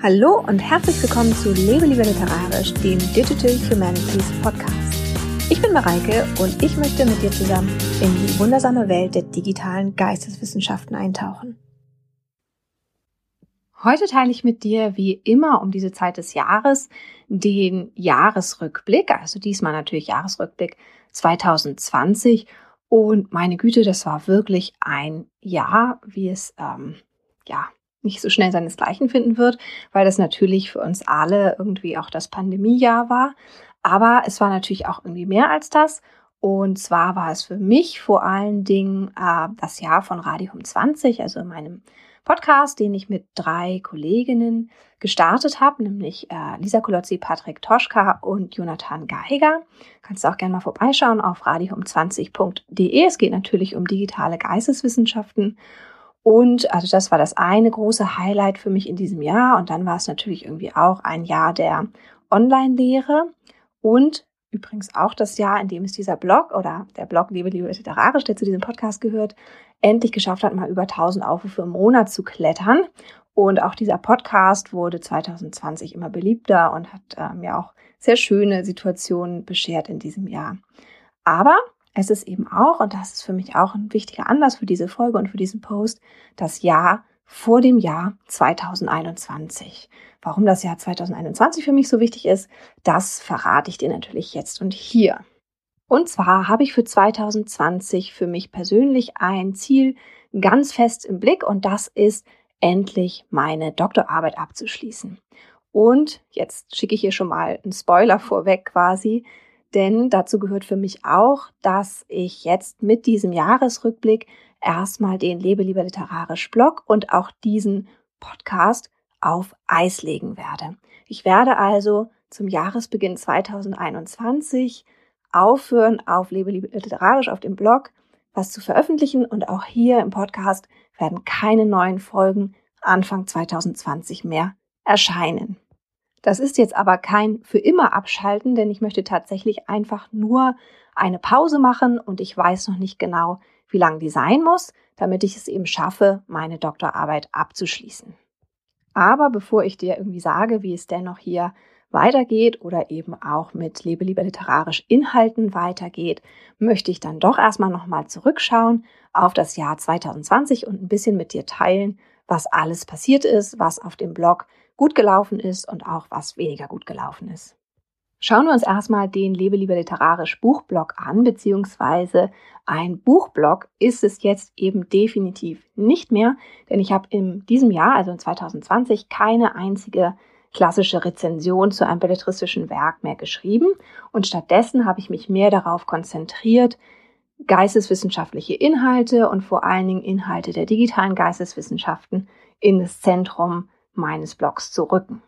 Hallo und herzlich willkommen zu Lebe lieber literarisch, dem Digital Humanities Podcast. Ich bin Mareike und ich möchte mit dir zusammen in die wundersame Welt der digitalen Geisteswissenschaften eintauchen. Heute teile ich mit dir wie immer um diese Zeit des Jahres den Jahresrückblick, also diesmal natürlich Jahresrückblick 2020. Und meine Güte, das war wirklich ein Jahr, wie es ähm, ja nicht so schnell seinesgleichen finden wird, weil das natürlich für uns alle irgendwie auch das Pandemiejahr war. Aber es war natürlich auch irgendwie mehr als das. Und zwar war es für mich vor allen Dingen äh, das Jahr von Radium 20, also in meinem Podcast, den ich mit drei Kolleginnen gestartet habe, nämlich äh, Lisa Kolozzi, Patrick Toschka und Jonathan Geiger. Kannst du auch gerne mal vorbeischauen auf radium20.de. Es geht natürlich um digitale Geisteswissenschaften. Und also das war das eine große Highlight für mich in diesem Jahr. Und dann war es natürlich irgendwie auch ein Jahr der Online-Lehre und übrigens auch das Jahr, in dem es dieser Blog oder der Blog Liebe, Liebe Literarisch, der zu diesem Podcast gehört, endlich geschafft hat, mal über 1000 Aufrufe im Monat zu klettern. Und auch dieser Podcast wurde 2020 immer beliebter und hat mir auch sehr schöne Situationen beschert in diesem Jahr. Aber es ist eben auch, und das ist für mich auch ein wichtiger Anlass für diese Folge und für diesen Post, das Jahr vor dem Jahr 2021. Warum das Jahr 2021 für mich so wichtig ist, das verrate ich dir natürlich jetzt und hier. Und zwar habe ich für 2020 für mich persönlich ein Ziel ganz fest im Blick und das ist endlich meine Doktorarbeit abzuschließen. Und jetzt schicke ich hier schon mal einen Spoiler vorweg quasi. Denn dazu gehört für mich auch, dass ich jetzt mit diesem Jahresrückblick erstmal den Lebe lieber literarisch Blog und auch diesen Podcast auf Eis legen werde. Ich werde also zum Jahresbeginn 2021 aufhören, auf Lebe lieber literarisch auf dem Blog was zu veröffentlichen und auch hier im Podcast werden keine neuen Folgen Anfang 2020 mehr erscheinen. Das ist jetzt aber kein für immer abschalten, denn ich möchte tatsächlich einfach nur eine Pause machen und ich weiß noch nicht genau, wie lang die sein muss, damit ich es eben schaffe, meine Doktorarbeit abzuschließen. Aber bevor ich dir irgendwie sage, wie es dennoch hier weitergeht oder eben auch mit Lebe lieber literarisch Inhalten weitergeht, möchte ich dann doch erstmal nochmal zurückschauen auf das Jahr 2020 und ein bisschen mit dir teilen, was alles passiert ist, was auf dem Blog gut gelaufen ist und auch was weniger gut gelaufen ist. Schauen wir uns erstmal den Lebe lieber literarisch Buchblog an, beziehungsweise ein Buchblog ist es jetzt eben definitiv nicht mehr, denn ich habe in diesem Jahr, also in 2020, keine einzige klassische Rezension zu einem belletristischen Werk mehr geschrieben und stattdessen habe ich mich mehr darauf konzentriert, geisteswissenschaftliche Inhalte und vor allen Dingen Inhalte der digitalen Geisteswissenschaften in das Zentrum meines Blogs zu rücken.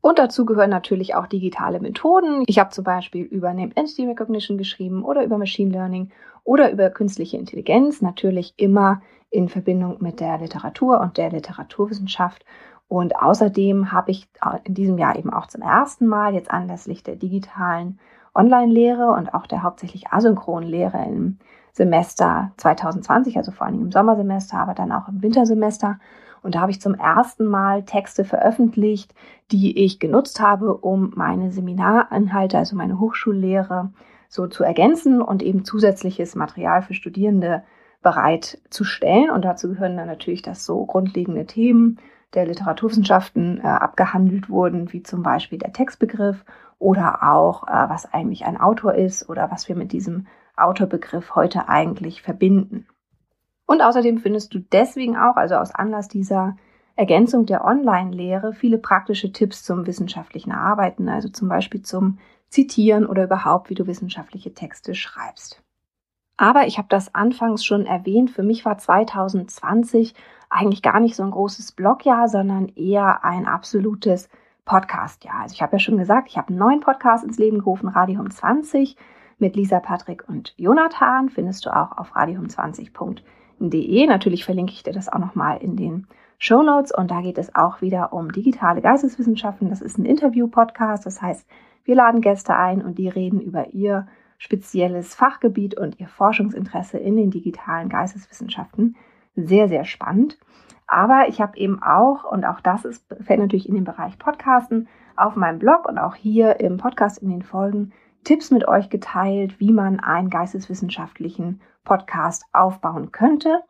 Und dazu gehören natürlich auch digitale Methoden. Ich habe zum Beispiel über Named Entity Recognition geschrieben oder über Machine Learning oder über künstliche Intelligenz, natürlich immer in Verbindung mit der Literatur und der Literaturwissenschaft. Und außerdem habe ich in diesem Jahr eben auch zum ersten Mal jetzt anlässlich der digitalen Online-Lehre und auch der hauptsächlich asynchronen Lehre im Semester 2020, also vor allem im Sommersemester, aber dann auch im Wintersemester, und da habe ich zum ersten Mal Texte veröffentlicht, die ich genutzt habe, um meine Seminarinhalte, also meine Hochschullehre, so zu ergänzen und eben zusätzliches Material für Studierende bereitzustellen. Und dazu gehören dann natürlich, dass so grundlegende Themen der Literaturwissenschaften äh, abgehandelt wurden, wie zum Beispiel der Textbegriff oder auch, äh, was eigentlich ein Autor ist oder was wir mit diesem Autorbegriff heute eigentlich verbinden. Und außerdem findest du deswegen auch, also aus Anlass dieser Ergänzung der Online-Lehre, viele praktische Tipps zum wissenschaftlichen Arbeiten, also zum Beispiel zum Zitieren oder überhaupt, wie du wissenschaftliche Texte schreibst. Aber ich habe das anfangs schon erwähnt, für mich war 2020 eigentlich gar nicht so ein großes Blogjahr, sondern eher ein absolutes Podcastjahr. Also ich habe ja schon gesagt, ich habe einen neuen Podcast ins Leben gerufen, Radium 20 mit Lisa, Patrick und Jonathan. Findest du auch auf radium20.de www.geisteswissenschaften.de. Natürlich verlinke ich dir das auch nochmal in den Show Notes und da geht es auch wieder um digitale Geisteswissenschaften. Das ist ein Interview-Podcast, das heißt, wir laden Gäste ein und die reden über ihr spezielles Fachgebiet und ihr Forschungsinteresse in den digitalen Geisteswissenschaften. Sehr, sehr spannend. Aber ich habe eben auch, und auch das ist, fällt natürlich in den Bereich Podcasten, auf meinem Blog und auch hier im Podcast in den Folgen Tipps mit euch geteilt, wie man einen geisteswissenschaftlichen Podcast aufbauen könnte.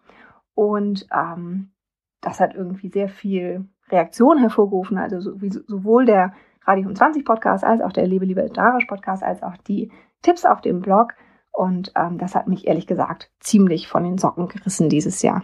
Und ähm, das hat irgendwie sehr viel Reaktion hervorgerufen. Also sowohl der Radio 20 Podcast als auch der Lebe Liebe Darisch Podcast als auch die Tipps auf dem Blog. Und ähm, das hat mich ehrlich gesagt ziemlich von den Socken gerissen dieses Jahr.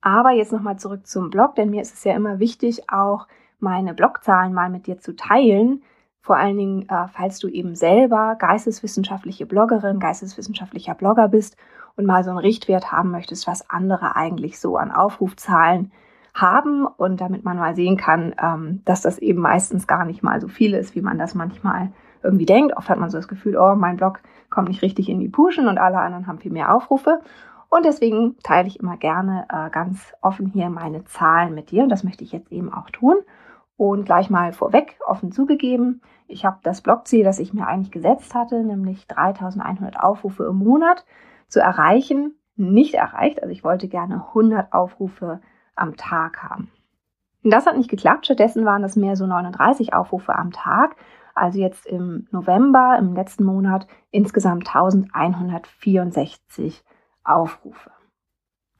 Aber jetzt nochmal zurück zum Blog, denn mir ist es ja immer wichtig, auch meine Blogzahlen mal mit dir zu teilen. Vor allen Dingen, äh, falls du eben selber geisteswissenschaftliche Bloggerin, geisteswissenschaftlicher Blogger bist und mal so einen Richtwert haben möchtest, was andere eigentlich so an Aufrufzahlen haben und damit man mal sehen kann, ähm, dass das eben meistens gar nicht mal so viel ist, wie man das manchmal irgendwie denkt. Oft hat man so das Gefühl, oh, mein Blog kommt nicht richtig in die Puschen und alle anderen haben viel mehr Aufrufe. Und deswegen teile ich immer gerne äh, ganz offen hier meine Zahlen mit dir und das möchte ich jetzt eben auch tun. Und gleich mal vorweg offen zugegeben, ich habe das Blogziel, das ich mir eigentlich gesetzt hatte, nämlich 3100 Aufrufe im Monat zu erreichen, nicht erreicht. Also ich wollte gerne 100 Aufrufe am Tag haben. Das hat nicht geklappt. Stattdessen waren das mehr so 39 Aufrufe am Tag. Also jetzt im November, im letzten Monat, insgesamt 1164 Aufrufe.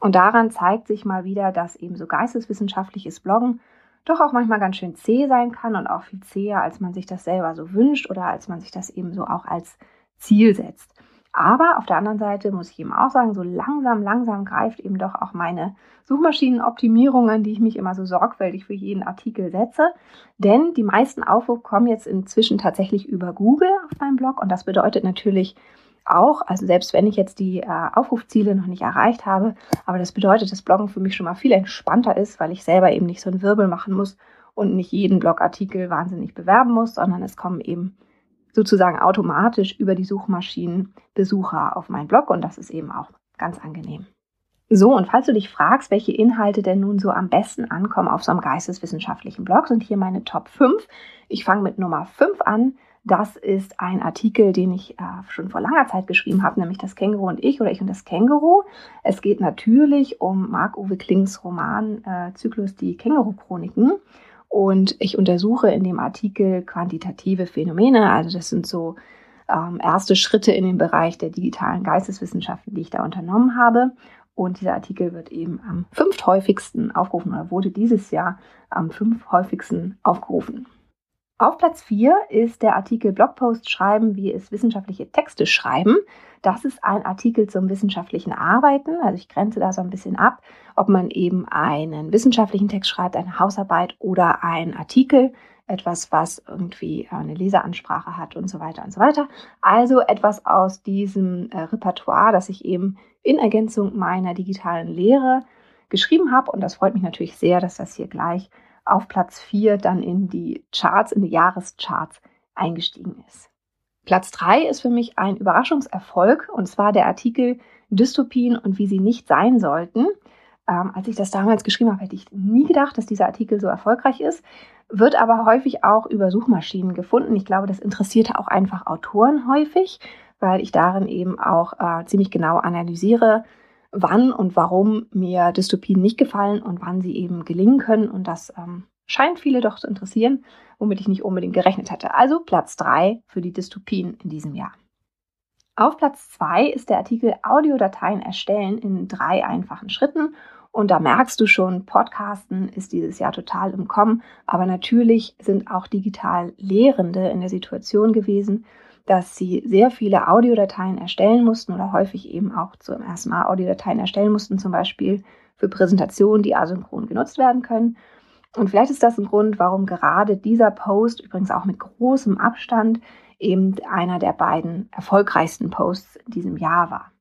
Und daran zeigt sich mal wieder, dass eben so geisteswissenschaftliches Bloggen doch auch manchmal ganz schön zäh sein kann und auch viel zäher, als man sich das selber so wünscht oder als man sich das eben so auch als Ziel setzt. Aber auf der anderen Seite muss ich eben auch sagen, so langsam, langsam greift eben doch auch meine Suchmaschinenoptimierung, an die ich mich immer so sorgfältig für jeden Artikel setze. Denn die meisten Aufrufe kommen jetzt inzwischen tatsächlich über Google auf meinem Blog und das bedeutet natürlich, auch, also selbst wenn ich jetzt die äh, Aufrufziele noch nicht erreicht habe, aber das bedeutet, dass Bloggen für mich schon mal viel entspannter ist, weil ich selber eben nicht so einen Wirbel machen muss und nicht jeden Blogartikel wahnsinnig bewerben muss, sondern es kommen eben sozusagen automatisch über die Suchmaschinen Besucher auf meinen Blog und das ist eben auch ganz angenehm. So, und falls du dich fragst, welche Inhalte denn nun so am besten ankommen auf so einem geisteswissenschaftlichen Blog, sind hier meine Top 5. Ich fange mit Nummer 5 an. Das ist ein Artikel, den ich äh, schon vor langer Zeit geschrieben habe, nämlich Das Känguru und ich oder Ich und das Känguru. Es geht natürlich um Marc-Uwe Klings Romanzyklus äh, Die Känguru-Chroniken. Und ich untersuche in dem Artikel quantitative Phänomene. Also das sind so ähm, erste Schritte in den Bereich der digitalen Geisteswissenschaften, die ich da unternommen habe. Und dieser Artikel wird eben am fünfthäufigsten aufgerufen oder wurde dieses Jahr am fünfthäufigsten aufgerufen. Auf Platz 4 ist der Artikel Blogpost schreiben, wie es wissenschaftliche Texte schreiben. Das ist ein Artikel zum wissenschaftlichen Arbeiten. Also ich grenze da so ein bisschen ab, ob man eben einen wissenschaftlichen Text schreibt, eine Hausarbeit oder einen Artikel, etwas, was irgendwie eine Leseransprache hat und so weiter und so weiter. Also etwas aus diesem äh, Repertoire, das ich eben in Ergänzung meiner digitalen Lehre geschrieben habe. Und das freut mich natürlich sehr, dass das hier gleich auf Platz 4 dann in die Charts, in die Jahrescharts eingestiegen ist. Platz 3 ist für mich ein Überraschungserfolg und zwar der Artikel Dystopien und wie sie nicht sein sollten. Ähm, als ich das damals geschrieben habe, hätte ich nie gedacht, dass dieser Artikel so erfolgreich ist, wird aber häufig auch über Suchmaschinen gefunden. Ich glaube, das interessiert auch einfach Autoren häufig, weil ich darin eben auch äh, ziemlich genau analysiere, wann und warum mir Dystopien nicht gefallen und wann sie eben gelingen können. Und das ähm, scheint viele doch zu interessieren, womit ich nicht unbedingt gerechnet hätte. Also Platz 3 für die Dystopien in diesem Jahr. Auf Platz 2 ist der Artikel Audiodateien erstellen in drei einfachen Schritten. Und da merkst du schon, Podcasten ist dieses Jahr total im Kommen. Aber natürlich sind auch digital Lehrende in der Situation gewesen, dass sie sehr viele Audiodateien erstellen mussten oder häufig eben auch zum ersten Mal Audiodateien erstellen mussten, zum Beispiel für Präsentationen, die asynchron genutzt werden können. Und vielleicht ist das ein Grund, warum gerade dieser Post, übrigens auch mit großem Abstand, eben einer der beiden erfolgreichsten Posts in diesem Jahr war.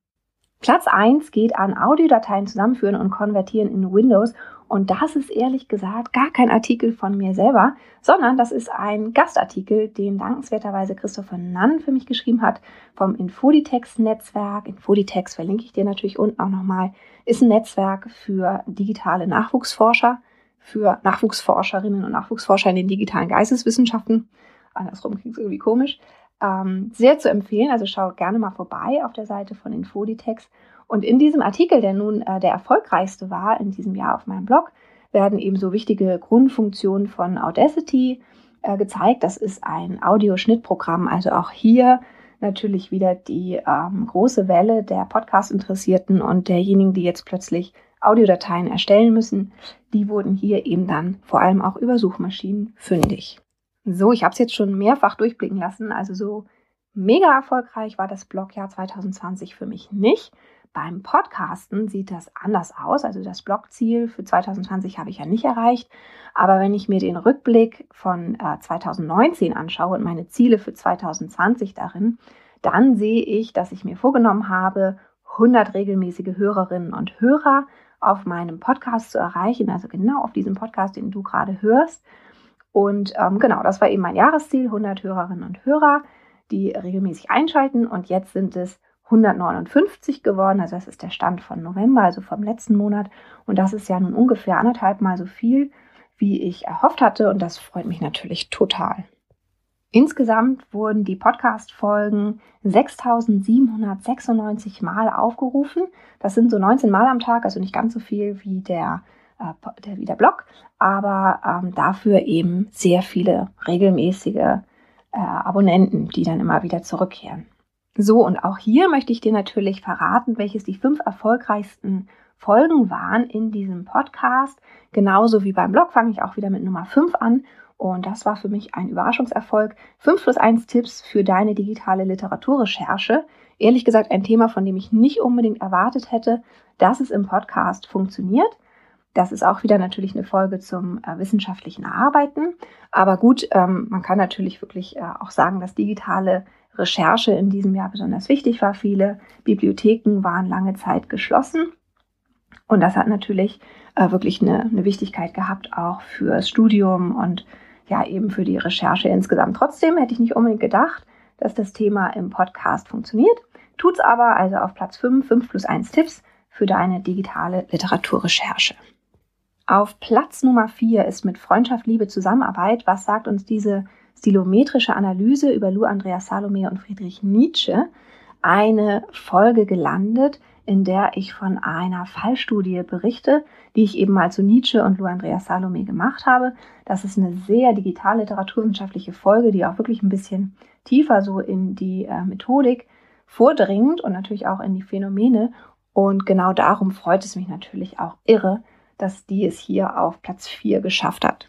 Platz 1 geht an Audiodateien zusammenführen und konvertieren in Windows und das ist ehrlich gesagt gar kein Artikel von mir selber, sondern das ist ein Gastartikel, den dankenswerterweise Christopher Nann für mich geschrieben hat vom Infoditex-Netzwerk. Infoditex verlinke ich dir natürlich unten auch nochmal. Ist ein Netzwerk für digitale Nachwuchsforscher, für Nachwuchsforscherinnen und Nachwuchsforscher in den digitalen Geisteswissenschaften. Andersrum klingt es irgendwie komisch. Ähm, sehr zu empfehlen, also schau gerne mal vorbei auf der Seite von Infoditex. Und in diesem Artikel, der nun äh, der erfolgreichste war in diesem Jahr auf meinem Blog, werden eben so wichtige Grundfunktionen von Audacity äh, gezeigt. Das ist ein Audioschnittprogramm, also auch hier natürlich wieder die ähm, große Welle der Podcast-Interessierten und derjenigen, die jetzt plötzlich Audiodateien erstellen müssen, die wurden hier eben dann vor allem auch über Suchmaschinen fündig. So, ich habe es jetzt schon mehrfach durchblicken lassen, also so mega erfolgreich war das Blogjahr 2020 für mich nicht. Beim Podcasten sieht das anders aus. Also das Blogziel für 2020 habe ich ja nicht erreicht. Aber wenn ich mir den Rückblick von äh, 2019 anschaue und meine Ziele für 2020 darin, dann sehe ich, dass ich mir vorgenommen habe, 100 regelmäßige Hörerinnen und Hörer auf meinem Podcast zu erreichen. Also genau auf diesem Podcast, den du gerade hörst. Und ähm, genau, das war eben mein Jahresziel, 100 Hörerinnen und Hörer, die regelmäßig einschalten. Und jetzt sind es 159 geworden. Also das ist der Stand von November, also vom letzten Monat. Und das ist ja nun ungefähr anderthalb Mal so viel, wie ich erhofft hatte. Und das freut mich natürlich total. Insgesamt wurden die Podcast-Folgen 6796 Mal aufgerufen. Das sind so 19 Mal am Tag, also nicht ganz so viel wie der, äh, der, Blog, aber ähm, dafür eben sehr viele regelmäßige äh, Abonnenten, die dann immer wieder zurückkehren. So, und auch hier möchte ich dir natürlich verraten, welches die fünf erfolgreichsten Folgen waren in diesem Podcast. Genauso wie beim Blog fange ich auch wieder mit Nummer 5 an. Und das war für mich ein Überraschungserfolg. 5 plus 1 Tipps für deine digitale Literaturrecherche. Ehrlich gesagt ein Thema, von dem ich nicht unbedingt erwartet hätte, dass es im Podcast funktioniert. Das ist auch wieder natürlich eine Folge zum äh, wissenschaftlichen Arbeiten. Aber gut, ähm, man kann natürlich wirklich äh, auch sagen, dass digitale Recherche in diesem Jahr besonders wichtig war. Viele Bibliotheken waren lange Zeit geschlossen. Und das hat natürlich äh, wirklich eine, eine Wichtigkeit gehabt, auch fürs Studium und ja eben für die Recherche insgesamt. Trotzdem hätte ich nicht unbedingt gedacht, dass das Thema im Podcast funktioniert. Tut's aber, also auf Platz 5, 5 plus 1 Tipps für deine digitale Literaturrecherche. Auf Platz Nummer 4 ist mit Freundschaft, Liebe, Zusammenarbeit. Was sagt uns diese stilometrische Analyse über Lou Andreas Salome und Friedrich Nietzsche eine Folge gelandet, in der ich von einer Fallstudie berichte, die ich eben mal zu Nietzsche und Lou Andreas Salome gemacht habe. Das ist eine sehr digital literaturwissenschaftliche Folge, die auch wirklich ein bisschen tiefer so in die äh, Methodik vordringt und natürlich auch in die Phänomene. Und genau darum freut es mich natürlich auch irre, dass die es hier auf Platz 4 geschafft hat.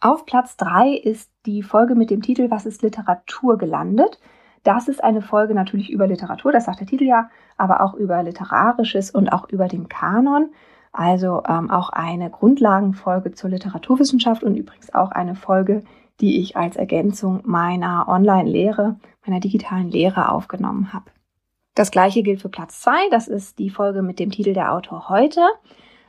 Auf Platz 3 ist die Folge mit dem Titel Was ist Literatur gelandet? Das ist eine Folge natürlich über Literatur, das sagt der Titel ja, aber auch über Literarisches und auch über den Kanon. Also ähm, auch eine Grundlagenfolge zur Literaturwissenschaft und übrigens auch eine Folge, die ich als Ergänzung meiner Online-Lehre, meiner digitalen Lehre aufgenommen habe. Das gleiche gilt für Platz 2, das ist die Folge mit dem Titel Der Autor heute.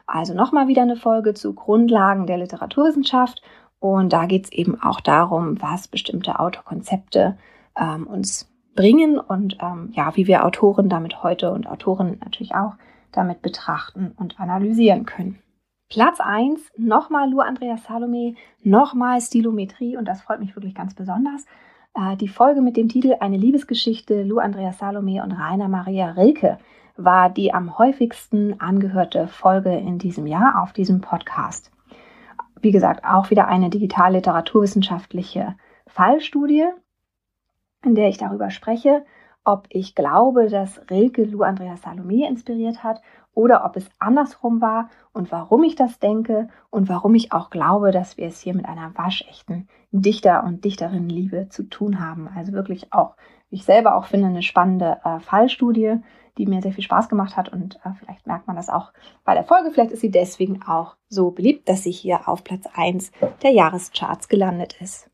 Also nochmal wieder eine Folge zu Grundlagen der Literaturwissenschaft und da geht es eben auch darum, was bestimmte Autokonzepte ähm, uns bringen und ähm, ja, wie wir Autoren damit heute und Autoren natürlich auch damit betrachten und analysieren können. Platz 1, nochmal Lou Andreas Salome, nochmal Stilometrie und das freut mich wirklich ganz besonders. Äh, die Folge mit dem Titel Eine Liebesgeschichte Lou Andreas Salome und Rainer Maria Rilke war die am häufigsten angehörte Folge in diesem Jahr auf diesem Podcast wie gesagt, auch wieder eine digital literaturwissenschaftliche Fallstudie, in der ich darüber spreche, ob ich glaube, dass Rilke Lou Andreas Salome inspiriert hat oder ob es andersrum war und warum ich das denke und warum ich auch glaube, dass wir es hier mit einer waschechten Dichter- und Dichterinnenliebe zu tun haben. Also wirklich auch, wie ich selber auch finde, eine spannende äh, Fallstudie, die mir sehr viel Spaß gemacht hat und äh, vielleicht merkt man das auch bei der Folge. Vielleicht ist sie deswegen auch so beliebt, dass sie hier auf Platz 1 der Jahrescharts gelandet ist.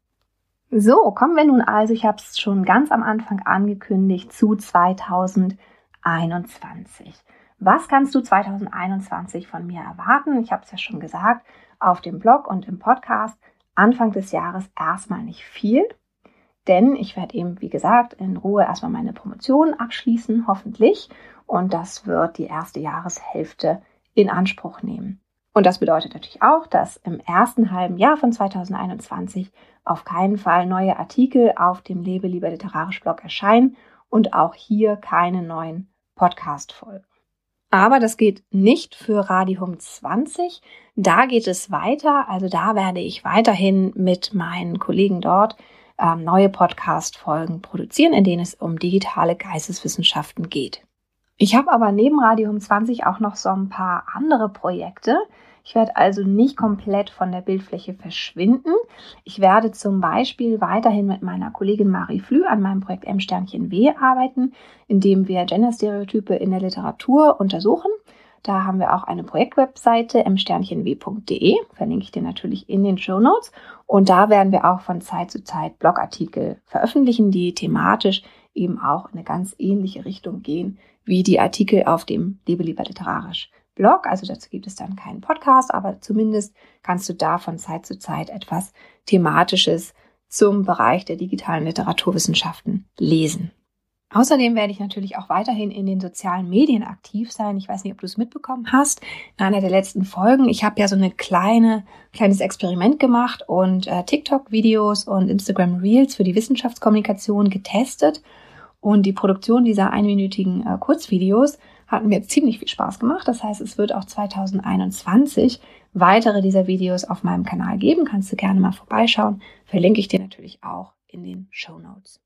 So, kommen wir nun also, ich habe es schon ganz am Anfang angekündigt, zu 2021. Was kannst du 2021 von mir erwarten? Ich habe es ja schon gesagt, auf dem Blog und im Podcast Anfang des Jahres erstmal nicht viel. Denn ich werde eben, wie gesagt, in Ruhe erstmal meine Promotion abschließen, hoffentlich. Und das wird die erste Jahreshälfte in Anspruch nehmen. Und das bedeutet natürlich auch, dass im ersten halben Jahr von 2021 auf keinen Fall neue Artikel auf dem Lebe lieber literarisch Blog erscheinen und auch hier keine neuen Podcast-Folgen. Aber das geht nicht für Radium 20. Da geht es weiter. Also da werde ich weiterhin mit meinen Kollegen dort ähm, neue Podcast-Folgen produzieren, in denen es um digitale Geisteswissenschaften geht. Ich habe aber neben Radium 20 auch noch so ein paar andere Projekte. Ich werde also nicht komplett von der Bildfläche verschwinden. Ich werde zum Beispiel weiterhin mit meiner Kollegin Marie Flü an meinem Projekt M-W arbeiten, in dem wir Genderstereotype in der Literatur untersuchen. Da haben wir auch eine Projektwebseite m-w.de, verlinke ich dir natürlich in den Show Notes. Und da werden wir auch von Zeit zu Zeit Blogartikel veröffentlichen, die thematisch eben auch in eine ganz ähnliche Richtung gehen wie die Artikel auf dem Lebe lieber literarisch Blog. Also dazu gibt es dann keinen Podcast, aber zumindest kannst du da von Zeit zu Zeit etwas Thematisches zum Bereich der digitalen Literaturwissenschaften lesen. Außerdem werde ich natürlich auch weiterhin in den sozialen Medien aktiv sein. Ich weiß nicht, ob du es mitbekommen hast. In einer der letzten Folgen, ich habe ja so eine kleine, kleines Experiment gemacht und äh, TikTok-Videos und Instagram Reels für die Wissenschaftskommunikation getestet. Und die Produktion dieser einminütigen äh, Kurzvideos hat mir ziemlich viel Spaß gemacht. Das heißt, es wird auch 2021 weitere dieser Videos auf meinem Kanal geben. Kannst du gerne mal vorbeischauen. Verlinke ich dir natürlich auch in den Show Notes.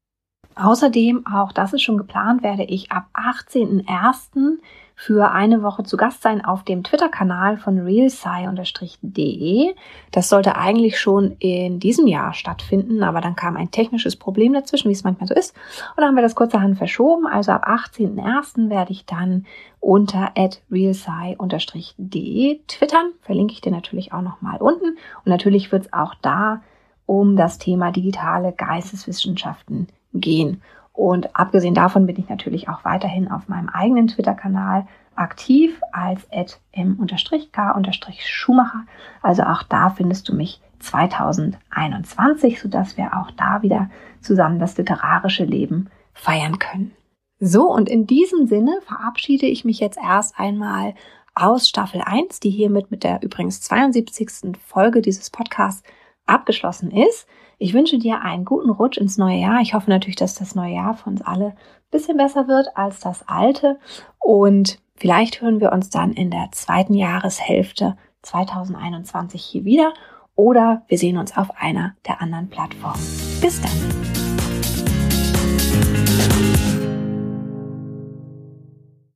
Außerdem, auch das ist schon geplant, werde ich ab 18.01. für eine Woche zu Gast sein auf dem Twitter-Kanal von realsci-de. Das sollte eigentlich schon in diesem Jahr stattfinden, aber dann kam ein technisches Problem dazwischen, wie es manchmal so ist. Und dann haben wir das kurzerhand verschoben. Also ab 18.01. werde ich dann unter realsci-de twittern. Verlinke ich dir natürlich auch nochmal unten. Und natürlich wird es auch da um das Thema digitale Geisteswissenschaften gehen. Und abgesehen davon bin ich natürlich auch weiterhin auf meinem eigenen Twitter-Kanal aktiv als m-k-schumacher. Also auch da findest du mich 2021, sodass wir auch da wieder zusammen das literarische Leben feiern können. So, und in diesem Sinne verabschiede ich mich jetzt erst einmal aus Staffel 1, die hiermit mit der übrigens 72. Folge dieses Podcasts abgeschlossen ist. Ich wünsche dir einen guten Rutsch ins neue Jahr. Ich hoffe natürlich, dass das neue Jahr für uns alle ein bisschen besser wird als das alte. Und vielleicht hören wir uns dann in der zweiten Jahreshälfte 2021 hier wieder oder wir sehen uns auf einer der anderen Plattformen. Bis dann.